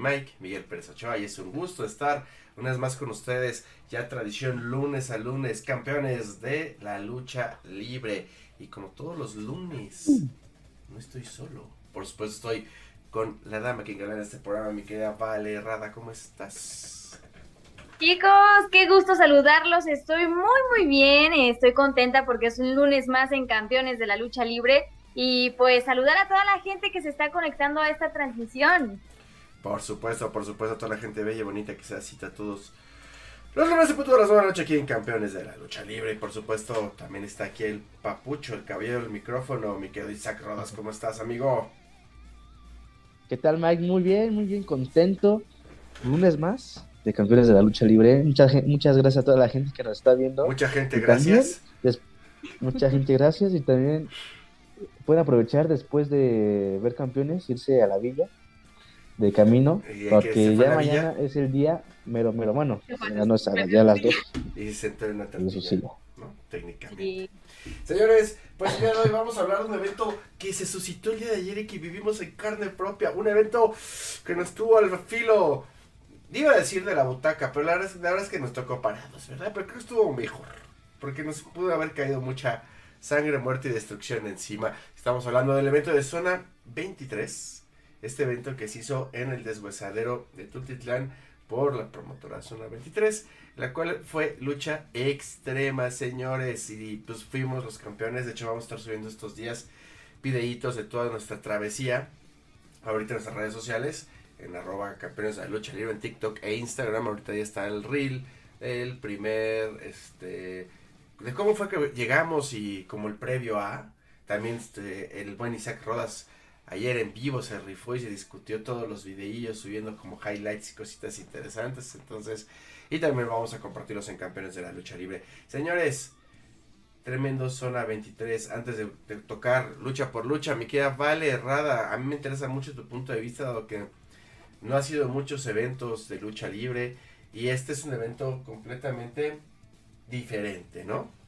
Mike, Miguel Pérez Ochoa y es un gusto estar una vez más con ustedes. Ya tradición lunes a lunes, campeones de la lucha libre. Y como todos los lunes, no estoy solo. Por supuesto estoy con la dama que en este programa, mi querida Vale Rada. ¿Cómo estás? Chicos, qué gusto saludarlos. Estoy muy, muy bien. Estoy contenta porque es un lunes más en Campeones de la Lucha Libre. Y pues saludar a toda la gente que se está conectando a esta transmisión. Por supuesto, por supuesto, a toda la gente bella y bonita que se da cita a todos. Los lunes de puto de las buenas noches aquí en Campeones de la Lucha Libre. Y por supuesto, también está aquí el papucho, el caballero del micrófono, mi querido Isaac Rodas. ¿Cómo estás, amigo? ¿Qué tal, Mike? Muy bien, muy bien, contento. Lunes más de Campeones de la Lucha Libre. Muchas, muchas gracias a toda la gente que nos está viendo. Mucha gente, gracias. mucha gente, gracias. Y también pueden aprovechar después de ver campeones, irse a la villa de camino, porque ya mañana es el día mero, mero, bueno, ya no es ya a las dos. Y se entrena también, ¿no? Técnicamente. Señores, pues el día de hoy vamos a hablar de un evento que se suscitó el día de ayer y que vivimos en carne propia, un evento que nos tuvo al filo, iba a decir de la butaca, pero la verdad, la verdad es que nos tocó parados, ¿verdad? Pero creo que estuvo mejor, porque nos pudo haber caído mucha sangre, muerte y destrucción encima. Estamos hablando del evento de zona 23. Este evento que se hizo en el deshuesadero de Tultitlán por la promotora Zona 23, la cual fue lucha extrema, señores, y pues fuimos los campeones, de hecho vamos a estar subiendo estos días videitos de toda nuestra travesía, ahorita en nuestras redes sociales, en arroba campeones de lucha libre en TikTok e Instagram, ahorita ya está el reel, el primer, este, de cómo fue que llegamos y como el previo a, también este, el buen Isaac Rodas ayer en vivo se rifó y se discutió todos los videillos subiendo como highlights y cositas interesantes, entonces, y también vamos a compartirlos en Campeones de la Lucha Libre. Señores, tremendo zona 23, antes de, tocar lucha por lucha, me queda Vale Errada, a mí me interesa mucho tu punto de vista, dado que no ha sido muchos eventos de lucha libre y este es un evento completamente diferente, ¿no?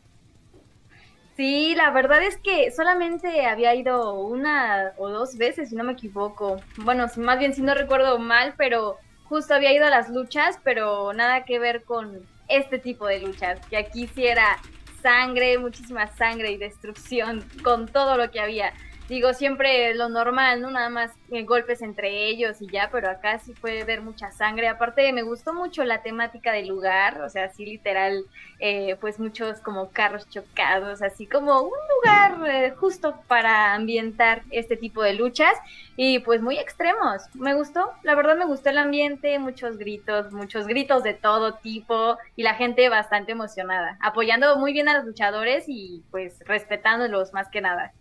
Sí, la verdad es que solamente había ido una o dos veces, si no me equivoco. Bueno, más bien si no recuerdo mal, pero justo había ido a las luchas, pero nada que ver con este tipo de luchas, que aquí sí era sangre, muchísima sangre y destrucción con todo lo que había digo, siempre lo normal, ¿no? Nada más eh, golpes entre ellos y ya, pero acá sí puede ver mucha sangre. Aparte, me gustó mucho la temática del lugar, o sea, así literal, eh, pues muchos como carros chocados, así como un lugar eh, justo para ambientar este tipo de luchas y pues muy extremos. Me gustó, la verdad me gustó el ambiente, muchos gritos, muchos gritos de todo tipo y la gente bastante emocionada, apoyando muy bien a los luchadores y pues respetándolos más que nada.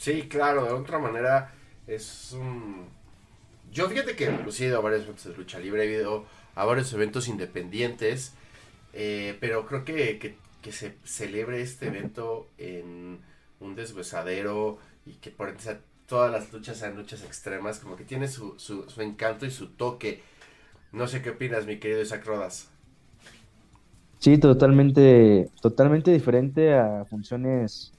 Sí, claro, de otra manera es un... Yo fíjate que he ido a varios eventos de lucha libre, he ido a varios eventos independientes, eh, pero creo que, que, se celebre este evento en un deshuesadero y que por todas las luchas sean luchas extremas, como que tiene su, su, su encanto y su toque. No sé qué opinas, mi querido Isaac Rodas. Sí, totalmente, totalmente diferente a funciones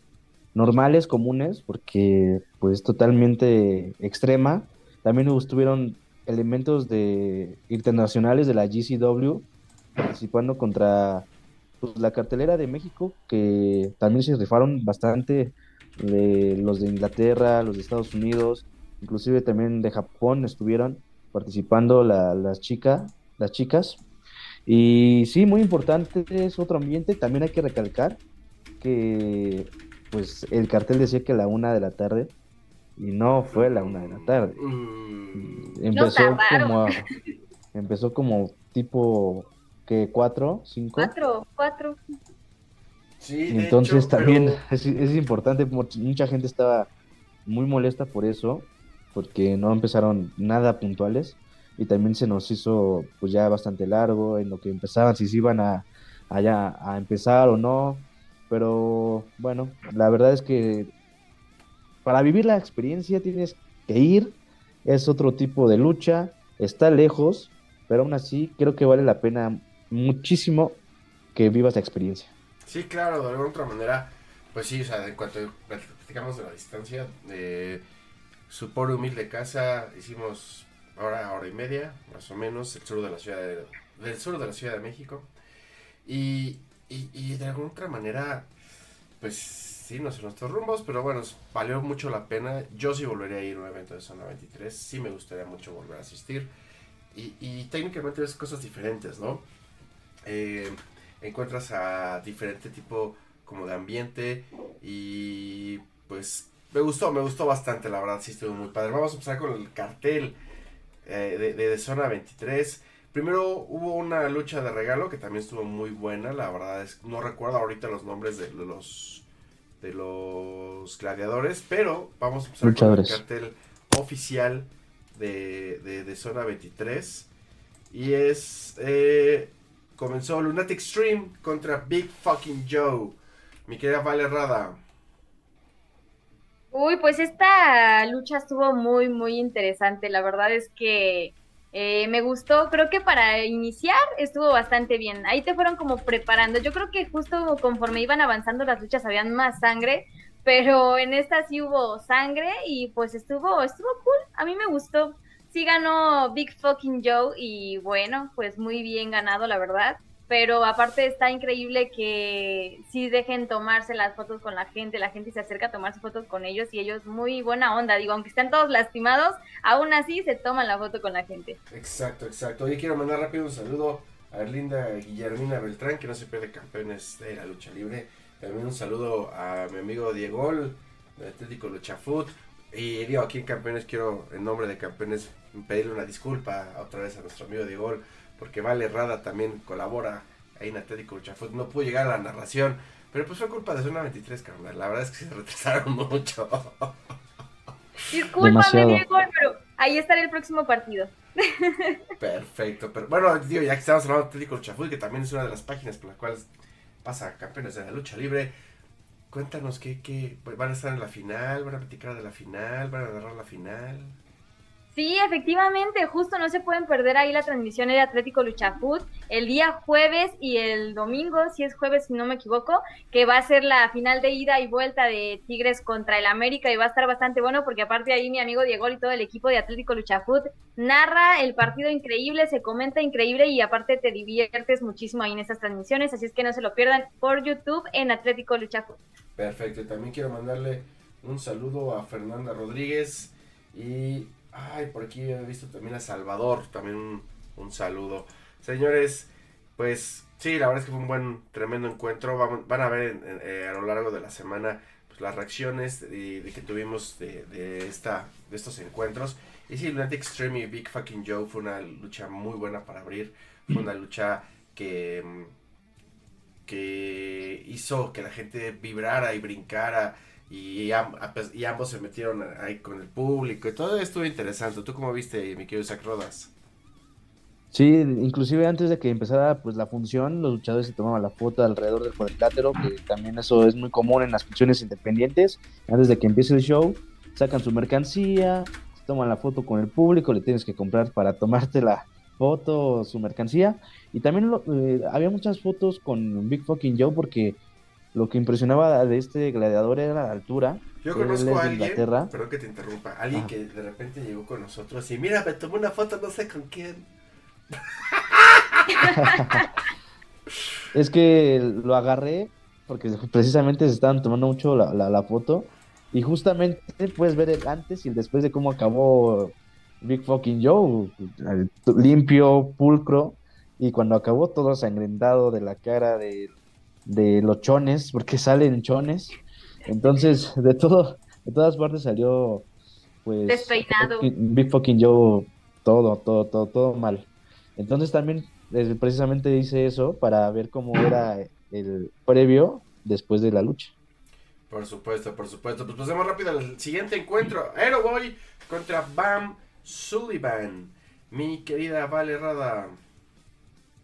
normales, comunes, porque pues totalmente extrema. También estuvieron elementos de internacionales de la GCW participando contra pues, la cartelera de México, que también se rifaron bastante, de los de Inglaterra, los de Estados Unidos, inclusive también de Japón estuvieron participando las chicas, las chicas. Y sí, muy importante es otro ambiente. También hay que recalcar que pues el cartel decía que a la una de la tarde y no fue a la una de la tarde. Mm. Empezó como empezó como tipo que cuatro, cinco. Cuatro, cuatro. Sí, Entonces también es, es, importante, mucha gente estaba muy molesta por eso, porque no empezaron nada puntuales y también se nos hizo pues ya bastante largo en lo que empezaban, si se iban a, allá a empezar o no, pero bueno, la verdad es que para vivir la experiencia tienes que ir, es otro tipo de lucha, está lejos, pero aún así creo que vale la pena muchísimo que vivas la experiencia. Sí, claro, de alguna otra manera, pues sí, o sea, en cuanto platicamos de la distancia, su por humilde casa. Hicimos hora, hora y media, más o menos, el sur de la ciudad de, del sur de la Ciudad de México. Y, y, de alguna otra manera, pues sí, no sé nuestros rumbos, pero bueno, valió mucho la pena. Yo sí volvería a ir a un evento de Zona 23, sí me gustaría mucho volver a asistir. Y, técnicamente ves cosas diferentes, ¿no? Eh, encuentras a diferente tipo como de ambiente y pues me gustó, me gustó bastante, la verdad, sí estuvo muy padre. Vamos a empezar con el cartel eh, de, de, Zona 23. Primero hubo una lucha de regalo que también estuvo muy buena, la verdad es no recuerdo ahorita los nombres de los de los gladiadores, pero vamos a empezar con el cartel oficial de, de, Zona 23 y es eh, comenzó Lunatic Stream contra Big Fucking Joe. Mi querida Vale Rada. Uy, pues esta lucha estuvo muy, muy interesante. La verdad es que eh, me gustó. Creo que para iniciar estuvo bastante bien. Ahí te fueron como preparando. Yo creo que justo conforme iban avanzando las luchas habían más sangre, pero en esta sí hubo sangre y pues estuvo, estuvo cool. A mí me gustó. Sí ganó Big Fucking Joe y bueno, pues muy bien ganado, la verdad pero aparte está increíble que sí dejen tomarse las fotos con la gente, la gente se acerca a tomarse fotos con ellos y ellos muy buena onda, digo, aunque estén todos lastimados, aún así se toman la foto con la gente. Exacto, exacto. Hoy quiero mandar rápido un saludo a Erlinda Guillermina Beltrán, que no se pierde campeones de la lucha libre. También un saludo a mi amigo Diego de Atlético Lucha Food. Y digo, aquí en Campeones quiero, en nombre de Campeones, pedirle una disculpa otra vez a nuestro amigo Diego porque Vale Rada también colabora ahí en Atlético Chafut. No pudo llegar a la narración, pero pues fue culpa de Zona 23, carnal. La verdad es que se retrasaron mucho. Discúlpame, Diego, pero ahí estará el próximo partido. Perfecto, pero bueno, digo, ya que estamos hablando de Atlético Chafut, que también es una de las páginas por las cuales pasa campeones de la lucha libre. Cuéntanos qué, qué, van a estar en la final, van a platicar de la final, van a narrar la final. Sí, efectivamente, justo no se pueden perder ahí la transmisión de Atlético Luchafoot el día jueves y el domingo, si es jueves si no me equivoco, que va a ser la final de ida y vuelta de Tigres contra el América y va a estar bastante bueno porque aparte ahí mi amigo Diego y todo el equipo de Atlético Luchafoot narra el partido increíble, se comenta increíble y aparte te diviertes muchísimo ahí en estas transmisiones, así es que no se lo pierdan por YouTube en Atlético Luchafoot. Perfecto, también quiero mandarle un saludo a Fernanda Rodríguez y Ay, por aquí he visto también a Salvador, también un, saludo. Señores, pues sí, la verdad es que fue un buen, tremendo encuentro. Van, a ver eh, a lo largo de la semana pues, las reacciones de, que tuvimos de, esta, de estos encuentros. Y sí, Lunatic Extreme y Big Fucking Joe fue una lucha muy buena para abrir. Fue una lucha que, que hizo que la gente vibrara y brincara y, ambos se metieron ahí con el público y todo estuvo interesante. ¿Tú cómo viste, mi querido Zach Rodas? Sí, inclusive antes de que empezara pues la función, los luchadores se tomaban la foto alrededor del cuadrilátero, que también eso es muy común en las funciones independientes. Antes de que empiece el show, sacan su mercancía, toman la foto con el público, le tienes que comprar para tomarte la foto, su mercancía. Y también eh, había muchas fotos con Big Fucking Joe porque lo que impresionaba de este gladiador era la altura. Yo conozco a alguien, perdón que te interrumpa, alguien que de repente llegó con nosotros y mira, me tomé una foto, no sé con quién. es que lo agarré porque precisamente se estaban tomando mucho la, la, foto. Y justamente puedes ver el antes y el después de cómo acabó Big Fucking Joe, limpio, pulcro, y cuando acabó todo sangrentado de la cara, de de los chones, porque salen chones. Entonces, de todo, de todas partes salió, pues, despeinado. Big fucking Joe, todo, todo, todo, todo mal. Entonces también precisamente hice eso para ver cómo era el previo después de la lucha. Por supuesto, por supuesto. Pues pasemos rápido al siguiente encuentro. Aeroboy contra Bam Sullivan. Mi querida Vale Rada.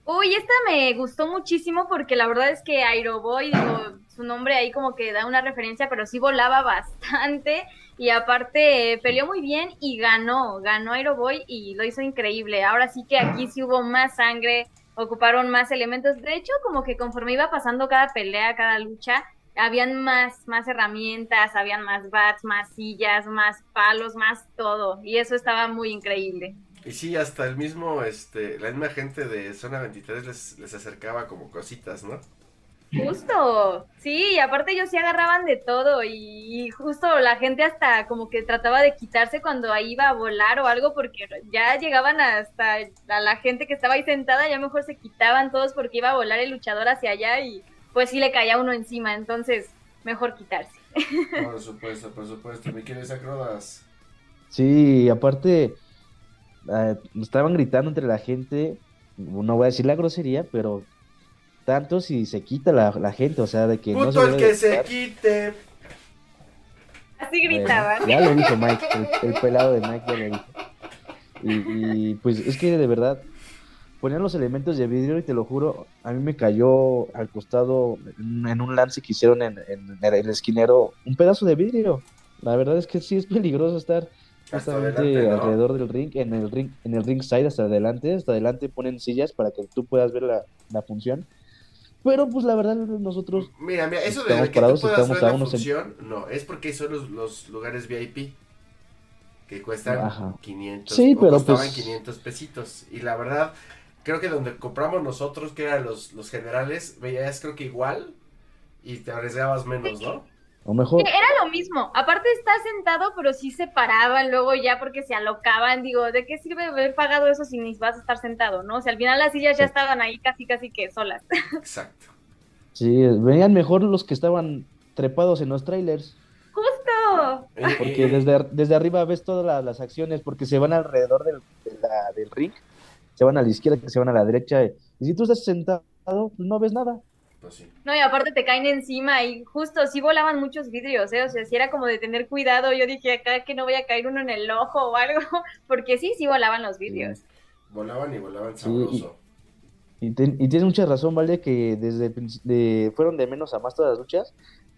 Uy, esta me gustó muchísimo porque la verdad es que Aeroboy, digo, su nombre ahí como que da una referencia, pero sí volaba bastante y aparte peleó muy bien y ganó, ganó Aeroboy y lo hizo increíble. Ahora sí que aquí sí hubo más sangre, ocuparon más elementos. De hecho, como que conforme iba pasando cada pelea, cada lucha, habían más, más herramientas, habían más bats, más sillas, más palos, más todo. Y eso estaba muy increíble. Y sí, hasta el mismo, este, la misma gente de Zona 23 les, les acercaba como cositas, ¿no? Justo, sí, y aparte ellos sí agarraban de todo y justo la gente hasta como que trataba de quitarse cuando ahí iba a volar o algo porque ya llegaban hasta a la gente que estaba ahí sentada, ya mejor se quitaban todos porque iba a volar el luchador hacia allá y pues sí le caía uno encima, entonces mejor quitarse. Por supuesto, por supuesto, mi querido Sacrodas. Sí, aparte eh, estaban gritando entre la gente, no voy a decir la grosería, pero tanto si se quita la, gente, o sea, de que no se el que se quite. Así gritaban. ya lo dijo Mike, el, pelado de Mike ya lo dijo. Y, pues es que de verdad ponían los elementos de vidrio y te lo juro, a mí me cayó al costado en un lance que hicieron en, el esquinero un pedazo de vidrio. La verdad es que sí es peligroso estar justamente alrededor del ring, en el ring, en el ring side hasta adelante, hasta adelante ponen sillas para que tú puedas ver la, la función pero pues la verdad nosotros... Mira, mira, eso de que tú puedas ver la función, no, es porque son los, los lugares VIP que cuestan 500, sí, pero costaban 500 pues pesitos. Y la verdad, creo que donde compramos nosotros, que eran los, los generales, veías creo que igual y te arriesgabas menos, ¿no? Mejor. Era lo mismo. Aparte está sentado, pero sí se paraban luego ya porque se alocaban. Digo, ¿de qué sirve haber pagado eso si ni vas a estar sentado, no? O sea, al final las sillas ya estaban ahí casi, casi que solas. Exacto. Sí, venían mejor los que estaban trepados en los trailers. ¡Justo! Porque desde, desde arriba ves todas las, acciones, porque se van alrededor del, del ring, se van a la izquierda, se van a la derecha. Y si tú estás sentado, no ves nada. Pues no, y aparte te caen encima y justo sí volaban muchos vidrios, ¿eh? O sea, si era como de tener cuidado, yo dije acá que no voy a caer uno en el ojo o algo, porque sí, sí volaban los vidrios. Volaban y volaban sabroso. y, tienes mucha razón, ¿vale? Que desde de, fueron de menos a más todas las luchas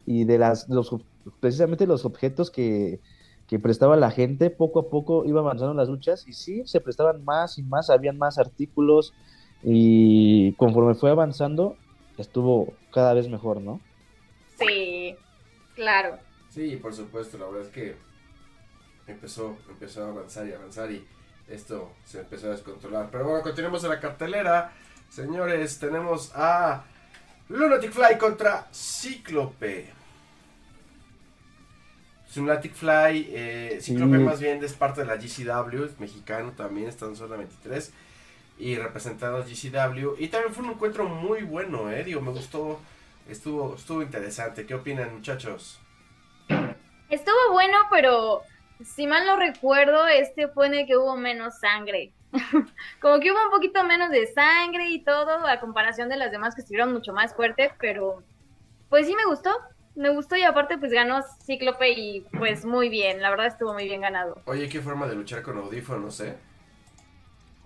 y de las los precisamente los objetos que, que prestaba la gente, poco a poco iba avanzando las luchas y sí, se prestaban más y más, habían más artículos y conforme fue avanzando, estuvo cada vez mejor, ¿no? Sí, claro. Sí, por supuesto, la verdad es que empezó, empezó a avanzar y avanzar y esto se empezó a descontrolar. Pero bueno, continuemos en la cartelera. Señores, tenemos a Lunatic Fly contra Cíclope. Lunatic Fly, eh, Cíclope más bien es parte de la GCW, es mexicano también, está en zona 23 y representando a GCW. Y también fue un encuentro muy bueno, eh. Digo, me gustó, estuvo, estuvo interesante. ¿Qué opinan, muchachos? Estuvo bueno, pero si mal no recuerdo, este fue en el que hubo menos sangre. Como que hubo un poquito menos de sangre y todo, a comparación de las demás que estuvieron mucho más fuertes, pero pues sí me gustó. Me gustó y aparte pues ganó Cíclope y pues muy bien, la verdad estuvo muy bien ganado. Oye, qué forma de luchar con audífonos, ¿eh?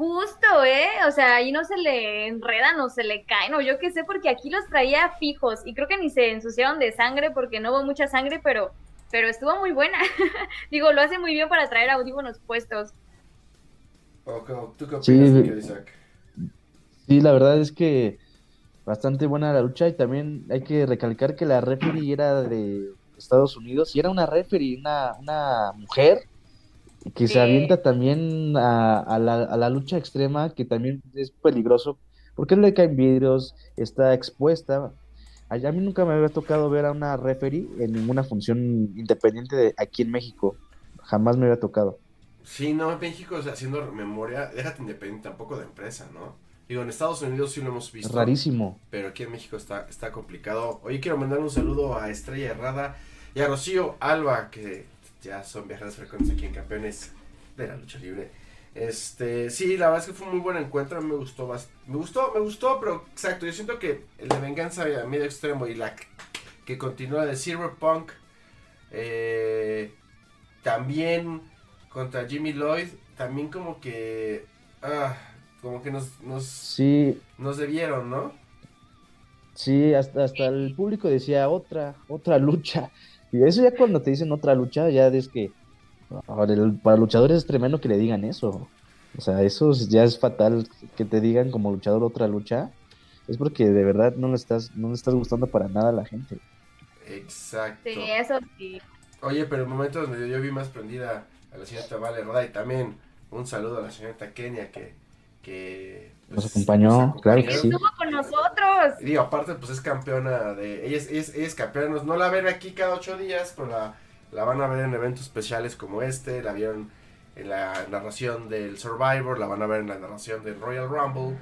Justo, ¿eh? O sea, ahí no se le enredan o se le caen, o yo qué sé, porque aquí los traía fijos y creo que ni se ensuciaron de sangre porque no hubo mucha sangre, pero, pero estuvo muy buena. Digo, lo hace muy bien para traer audífonos puestos. ¿Tú qué opinas, sí, Sí, la verdad es que bastante buena la lucha y también hay que recalcar que la referee era de Estados Unidos y era una referee, una, una mujer que se avienta también a, la, lucha extrema, que también es peligroso, porque le caen vidrios, está expuesta. A, mí nunca me había tocado ver a una referee en ninguna función independiente de aquí en México. Jamás me había tocado. Sí, no, en México, haciendo memoria, déjate independiente tampoco de empresa, ¿no? Digo, en Estados Unidos sí lo hemos visto. Rarísimo. Pero aquí en México está, está complicado. Hoy quiero mandar un saludo a Estrella Herrada y a Rocío Alba, que ya son viajeras frecuentes aquí en Campeones de la Lucha Libre. Este, sí, la verdad es que fue un muy buen encuentro, me gustó, me gustó, me gustó, pero exacto, yo siento que el de Venganza a medio extremo y la que continúa de Cyberpunk, eh, también contra Jimmy Lloyd, también como que, ah, como que nos, nos, sí. nos debieron, ¿no? Sí, hasta, hasta el público decía otra, otra lucha. Y eso ya cuando te dicen otra lucha, ya es que para luchadores es tremendo que le digan eso. O sea, eso ya es fatal que te digan como luchador otra lucha. Es porque de verdad no le estás, no le estás gustando para nada a la gente. Exacto. Sí, eso sí. Oye, pero el momento donde yo vi más prendida a la señorita Vale Roda y también un saludo a la señorita Kenia que, que nos, acompañó, claro que sí. Estuvo con nosotros. Y digo, aparte, pues es campeona de. Ella es, ella es, campeona, no la ven aquí cada ocho días, pero la, la van a ver en eventos especiales como este, la vieron en la narración del Survivor, la van a ver en la narración del Royal Rumble.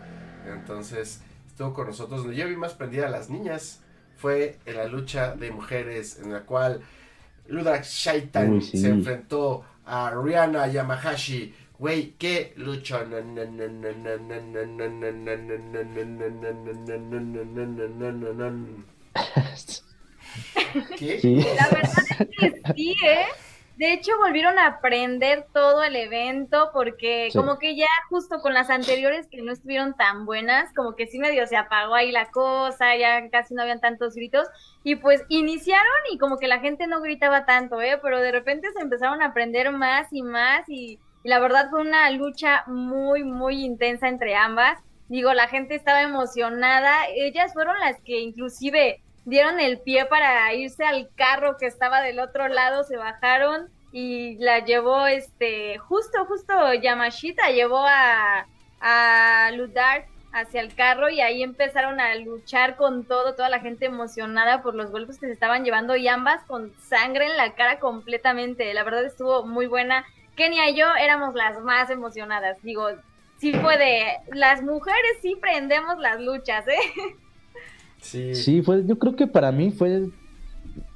Entonces, estuvo con nosotros. Donde yo vi más prendida a las niñas fue en la lucha de mujeres, en la cual Ludak Shaitan se enfrentó a Rihanna Yamahashi. Güey, qué lucha. ¿Qué? La verdad es que sí, ¿eh? De hecho, volvieron a aprender todo el evento porque como que ya justo con las anteriores que no estuvieron tan buenas, como que sí medio se apagó ahí la cosa, ya casi no habían tantos gritos y pues iniciaron y como que la gente no gritaba tanto, ¿eh? Pero de repente se empezaron a aprender más y más y, y la verdad fue una lucha muy, muy intensa entre ambas. Digo, la gente estaba emocionada, ellas fueron las que inclusive dieron el pie para irse al carro que estaba del otro lado, se bajaron y la llevó, este, justo, justo Yamashita llevó a, a hacia el carro y ahí empezaron a luchar con todo, toda la gente emocionada por los golpes que se estaban llevando y ambas con sangre en la cara completamente. La verdad estuvo muy buena. Kenia y yo éramos las más emocionadas. Digo, sí fue de, las mujeres sí prendemos las luchas, ¿eh? Sí. fue, yo creo que para mí fue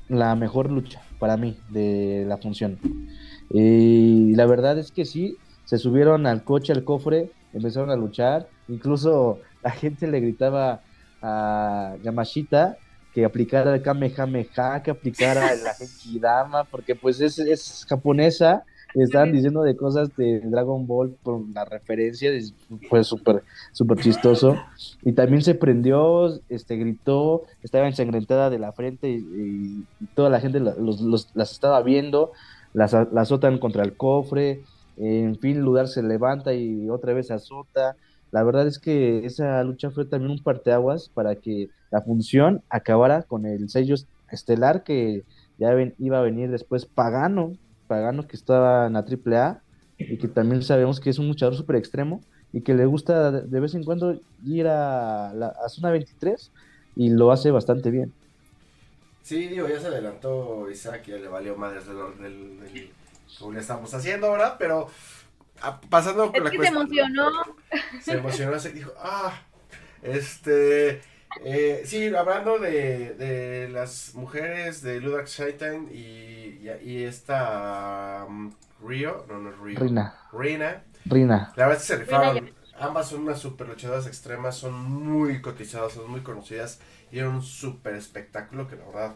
la mejor lucha, para mí, de la función. Y la verdad es que sí, se subieron al coche, al cofre, empezaron a luchar, incluso la gente le gritaba a Yamashita que aplicara el Kamehameha, que aplicara la Genkidama, porque pues es, es japonesa estaban diciendo de cosas de Dragon Ball por la referencia, fue súper súper chistoso. Y también se prendió, este gritó, estaba ensangrentada de la frente y, toda la gente las estaba viendo, las, azotan contra el cofre, en fin, Ludar se levanta y otra vez azota. La verdad es que esa lucha fue también un parteaguas para que la función acabara con el sello estelar que ya iba a venir después Pagano, Pagano que estaba en la AAA y que también sabemos que es un luchador súper extremo y que le gusta de vez en cuando ir a la a zona 23 y lo hace bastante bien. Sí, digo, ya se adelantó Isaac, ya le valió más del, del, como le estamos haciendo ahora, pero pasando con la que Se emocionó. Se emocionó, se dijo, ah, este, eh, sí, hablando de, de, las mujeres de Ludax Shaitan y, y, esta um, Rio, no, no es Rio. Rina. Rina. Rina. La verdad es que se rifaron. Ambas son unas super luchadoras extremas, son muy cotizadas, son muy conocidas y era un super espectáculo que la verdad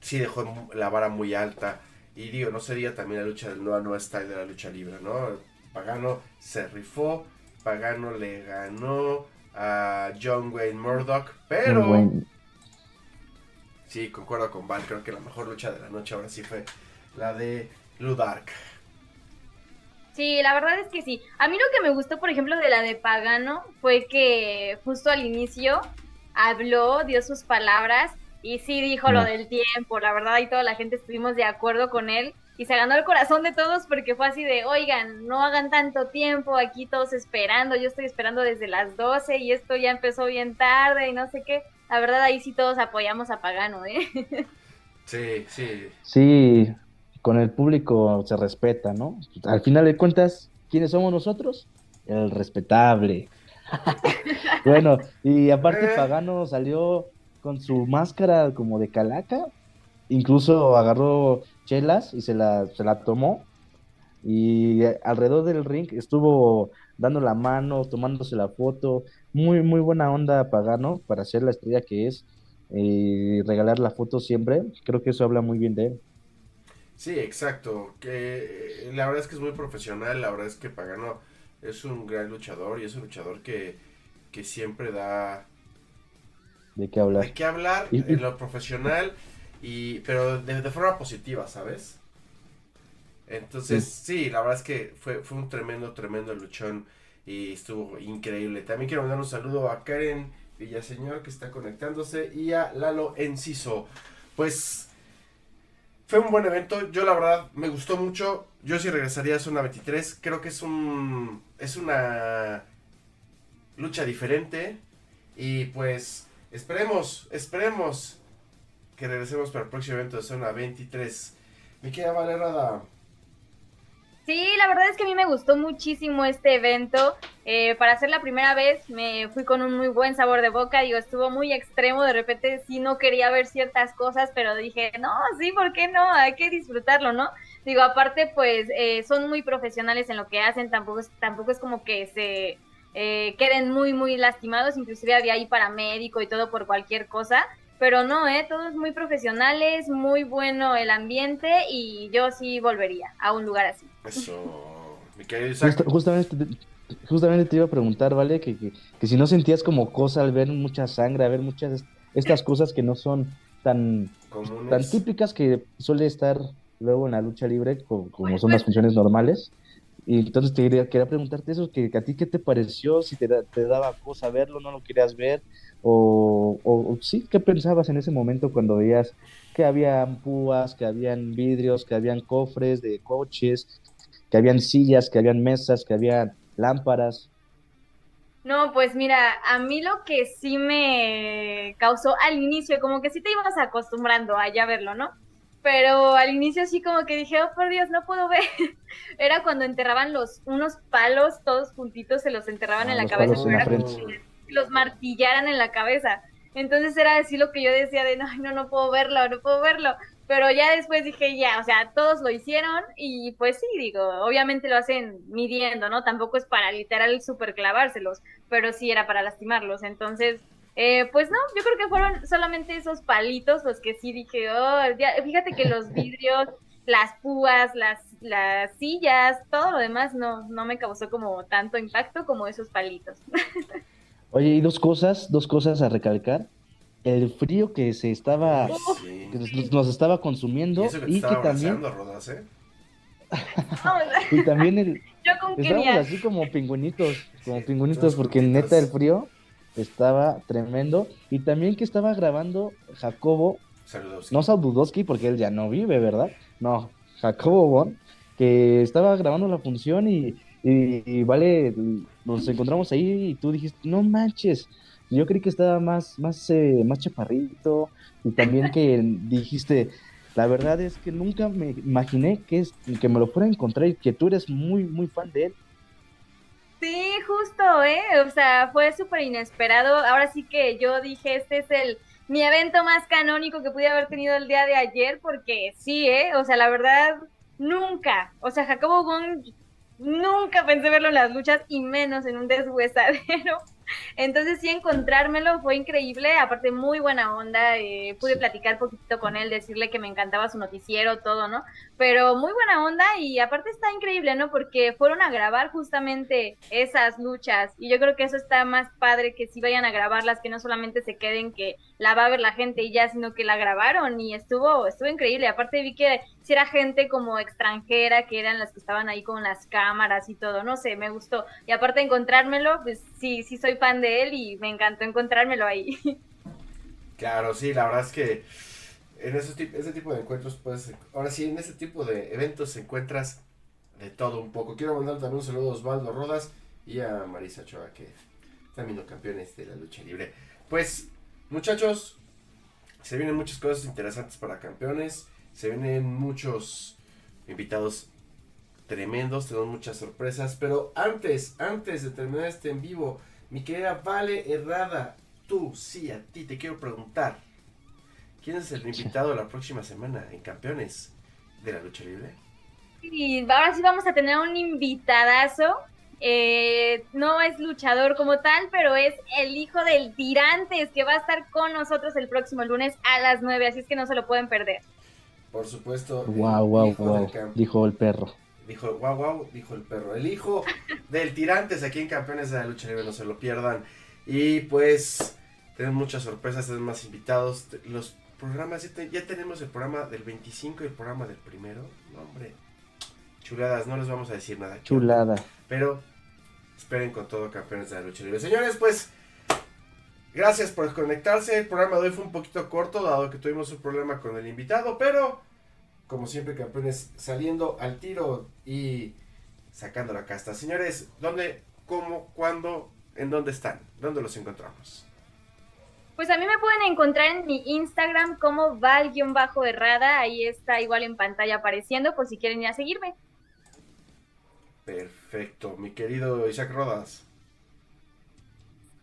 sí dejó la vara muy alta. Y digo, no sería también la lucha del nuevo nueva style de la lucha libre, ¿no? Pagano se rifó, Pagano le ganó, a John Wayne Murdoch, pero... Sí, concuerdo con Val, creo que la mejor lucha de la noche ahora sí fue la de Ludark. Sí, la verdad es que sí. A mí lo que me gustó, por ejemplo, de la de Pagano fue que justo al inicio habló, dio sus palabras y sí dijo lo del tiempo. La verdad, y toda la gente estuvimos de acuerdo con él y se ganó el corazón de todos porque fue así de, oigan, no hagan tanto tiempo aquí todos esperando, yo estoy esperando desde las 12 y esto ya empezó bien tarde y no sé qué. La verdad ahí sí todos apoyamos a Pagano, ¿eh? Sí, sí. Sí, con el público se respeta, ¿no? Al final de cuentas, ¿quiénes somos nosotros? El respetable. bueno, y aparte eh. Pagano salió con su máscara como de calaca, incluso agarró chelas y se la, se la tomó. Y alrededor del ring estuvo dando la mano, tomándose la foto. Muy, muy buena onda Pagano para ser la estrella que es y regalar la foto siempre. Creo que eso habla muy bien de él. Sí, exacto. Que eh, la verdad es que es muy profesional. La verdad es que Pagano es un gran luchador y es un luchador que, que siempre da de qué hablar. De qué hablar en lo profesional y, pero de, forma positiva, ¿sabes? Entonces, sí. la verdad es que fue, fue un tremendo, tremendo luchón y estuvo increíble. También quiero mandar un saludo a Karen Villaseñor que está conectándose y a Lalo Enciso. pues fue un buen evento. Yo la verdad me gustó mucho. Yo sí regresaría a Zona 23. Creo que es un es una lucha diferente y pues esperemos, esperemos que regresemos para el próximo evento de Zona 23. Mi querida Valerada, Sí, la verdad es que a mí me gustó muchísimo este evento. Eh, para ser la primera vez me fui con un muy buen sabor de boca. Digo, estuvo muy extremo. De repente sí no quería ver ciertas cosas, pero dije, no, sí, ¿por qué no? Hay que disfrutarlo, ¿no? Digo, aparte, pues eh, son muy profesionales en lo que hacen. Tampoco es, tampoco es como que se eh, queden muy, muy lastimados. Inclusive había ahí paramédico y todo por cualquier cosa pero no, ¿eh? Todos muy profesionales, muy bueno el ambiente y yo sí volvería a un lugar así. Eso, mi querido justamente, justamente te iba a preguntar, ¿vale? Que, que, si no sentías como cosa al ver mucha sangre, al ver muchas estas cosas que no son tan, tan típicas que suele estar luego en la lucha libre, como, son las funciones normales. Y entonces te quería, quería preguntarte eso, que, a ti qué te pareció, si te, te daba cosa verlo, no lo querías ver, o, o, sí, ¿qué pensabas en ese momento cuando veías que habían púas, que habían vidrios, que habían cofres de coches, que habían sillas, que habían mesas, que habían lámparas? No, pues mira, a mí lo que sí me causó al inicio, como que sí te ibas acostumbrando a ya verlo, ¿no? Pero al inicio sí como que dije, oh por Dios, no puedo ver. Era cuando enterraban los unos palos todos juntitos, se los enterraban ah, en la cabeza los martillaran en la cabeza. Entonces era así lo que yo decía de, no, no, no puedo verlo, no puedo verlo. Pero ya después dije, ya, o sea, todos lo hicieron y pues sí, digo, obviamente lo hacen midiendo, ¿no? Tampoco es para literal super clavárselos, pero sí era para lastimarlos. Entonces, eh, pues no, yo creo que fueron solamente esos palitos los que sí dije, oh, fíjate que los vidrios, las púas, las, las sillas, todo lo demás no, no me causó como tanto impacto como esos palitos. Oye, y dos cosas, dos cosas a recalcar. El frío que se estaba, que nos, estaba consumiendo y, que, también... ¿eh? y también el... estábamos así como pingüinitos, como pingüinitos, porque neta el frío estaba tremendo. Y también que estaba grabando Jacobo, no Saududowski, porque él ya no vive, ¿verdad? No, Jacobo Bon, que estaba grabando la función y y, vale, nos encontramos ahí y tú dijiste, no manches, yo creí que estaba más, más, eh, más chaparrito y también que dijiste, la verdad es que nunca me imaginé que, es, que me lo fuera a encontrar y que tú eres muy, muy fan de él. Sí, justo, ¿eh? O sea, fue súper inesperado. Ahora sí que yo dije, este es el mi evento más canónico que pude haber tenido el día de ayer, porque sí, ¿eh? O sea, la verdad, nunca. O sea, Jacobo Gon nunca pensé verlo en las luchas y menos en un deshuesadero. Entonces sí, encontrármelo fue increíble, aparte muy buena onda, eh, pude platicar poquito con él, decirle que me encantaba su noticiero, todo, ¿no? Pero muy buena onda y aparte está increíble, ¿no? Porque fueron a grabar justamente esas luchas y yo creo que eso está más padre que si vayan a grabarlas, que no solamente se queden que la va a ver la gente y ya, sino que la grabaron y estuvo, estuvo increíble. Aparte vi que si era gente como extranjera, que eran las que estaban ahí con las cámaras y todo, no sé, me gustó. Y aparte encontrármelo, pues sí, sí soy fan de él y me encantó encontrármelo ahí. Claro, sí, la verdad es que en ese, ese tipo de encuentros, pues, ahora sí, en ese tipo de eventos encuentras de todo un poco. Quiero mandar también un saludo a Osvaldo Rodas y a Marisa Choa, que están viendo campeones de la lucha libre. Pues, muchachos, se vienen muchas cosas interesantes para campeones, se vienen muchos invitados tremendos, tenemos muchas sorpresas, pero antes, antes de terminar este en vivo, mi querida Vale Errada, tú, sí, a ti te quiero preguntar. ¿Quién es el invitado la próxima semana en Campeones de la Lucha Libre? Y ahora sí vamos a tener un invitadazo. Eh, no es luchador como tal, pero es el hijo del Tirantes que va a estar con nosotros el próximo lunes a las 9, así es que no se lo pueden perder. Por supuesto. Wow, wow, wow. Dijo el perro. Dijo, wow, wow, dijo el perro. El hijo del Tirantes aquí en Campeones de la Lucha Libre, no se lo pierdan. Y pues, tenemos muchas sorpresas, tenemos más invitados. Los programas, ya, tenemos el programa del 25 y el programa del primero. No, hombre, chuladas, no les vamos a decir nada. Chulada. Pero, esperen con todo Campeones de la Lucha Libre. Señores, pues, Gracias por conectarse. El programa de hoy fue un poquito corto, dado que tuvimos un problema con el invitado, pero como siempre, campeones saliendo al tiro y sacando la casta. Señores, ¿dónde, cómo, cuándo, en dónde están? ¿Dónde los encontramos? Pues a mí me pueden encontrar en mi Instagram como val-errada. Ahí está igual en pantalla apareciendo por si quieren ir a seguirme. Perfecto, mi querido Isaac Rodas.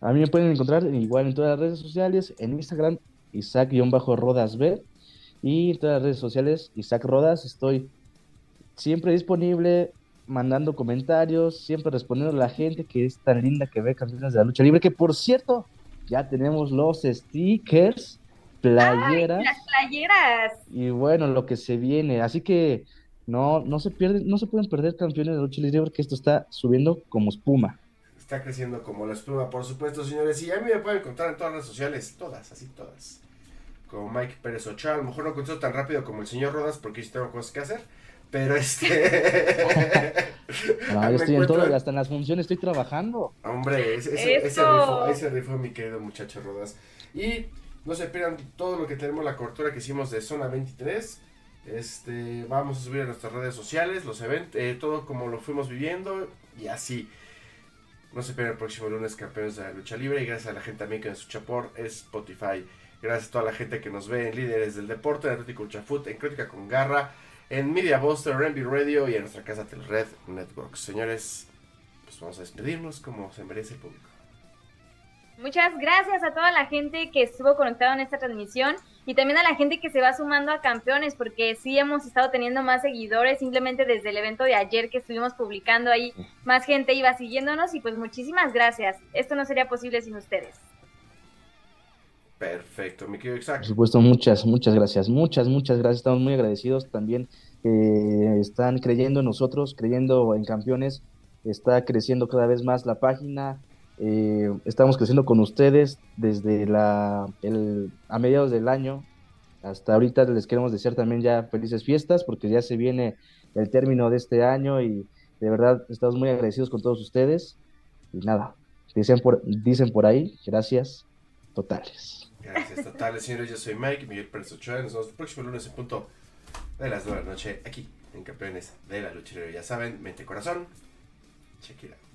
A mí me pueden encontrar igual en todas las redes sociales, en Instagram, Isaac-Rodasb, y en todas las redes sociales, Isaac Rodas. Estoy siempre disponible, mandando comentarios, siempre respondiendo a la gente que es tan linda que ve campeones de la lucha libre, que por cierto, ya tenemos los stickers, playeras. las playeras. Y bueno, lo que se viene. Así que no, no se pierden, no se pueden perder campeones de lucha libre porque esto está subiendo como espuma está creciendo como la espuma, por supuesto, señores. Y a mí me pueden encontrar en todas las sociales, todas, así todas. Como Mike Pérez Ochoa. A lo mejor no contesto tan rápido como el señor Rodas porque sí tengo cosas que hacer. Pero este. no, yo estoy en todo, hasta en las funciones estoy trabajando. Hombre, ese, ese, rifo, ese rifo, mi querido muchacho Rodas. Y no se pierdan todo lo que tenemos, la cobertura que hicimos de Zona 23. Este, vamos a subir a nuestras redes sociales, los eventos, eh, todo como lo fuimos viviendo y así. No se pierdan el próximo lunes, campeones de la lucha libre. Y gracias a la gente también que nos escucha por Spotify. Gracias a toda la gente que nos ve en Líderes del Deporte, en Atlético Foot, en Crítica con Garra, en Media Buster, en Radio y en nuestra casa Telred Networks. Señores, pues vamos a despedirnos como se merece el público. Muchas gracias a toda la gente que estuvo conectada en esta transmisión y también a la gente que se va sumando a campeones, porque sí hemos estado teniendo más seguidores, simplemente desde el evento de ayer que estuvimos publicando ahí, más gente iba siguiéndonos y pues muchísimas gracias. Esto no sería posible sin ustedes. Perfecto, mi querido Exacto. Por supuesto, muchas, muchas gracias, muchas, muchas gracias. Estamos muy agradecidos también que están creyendo en nosotros, creyendo en campeones. Está creciendo cada vez más la página, eh, estamos creciendo con ustedes desde la, el, a mediados del año hasta ahorita. Les queremos desear también ya felices fiestas porque ya se viene el término de este año y de verdad estamos muy agradecidos con todos ustedes. Y nada, dicen por, dicen por ahí, gracias totales. Gracias totales, señores. Yo soy Mike, Miguel Pérez Ochoa. Nos vemos el próximo lunes en punto de las 9 de la noche aquí en Campeones de la Lucha Ya saben, mente corazón, check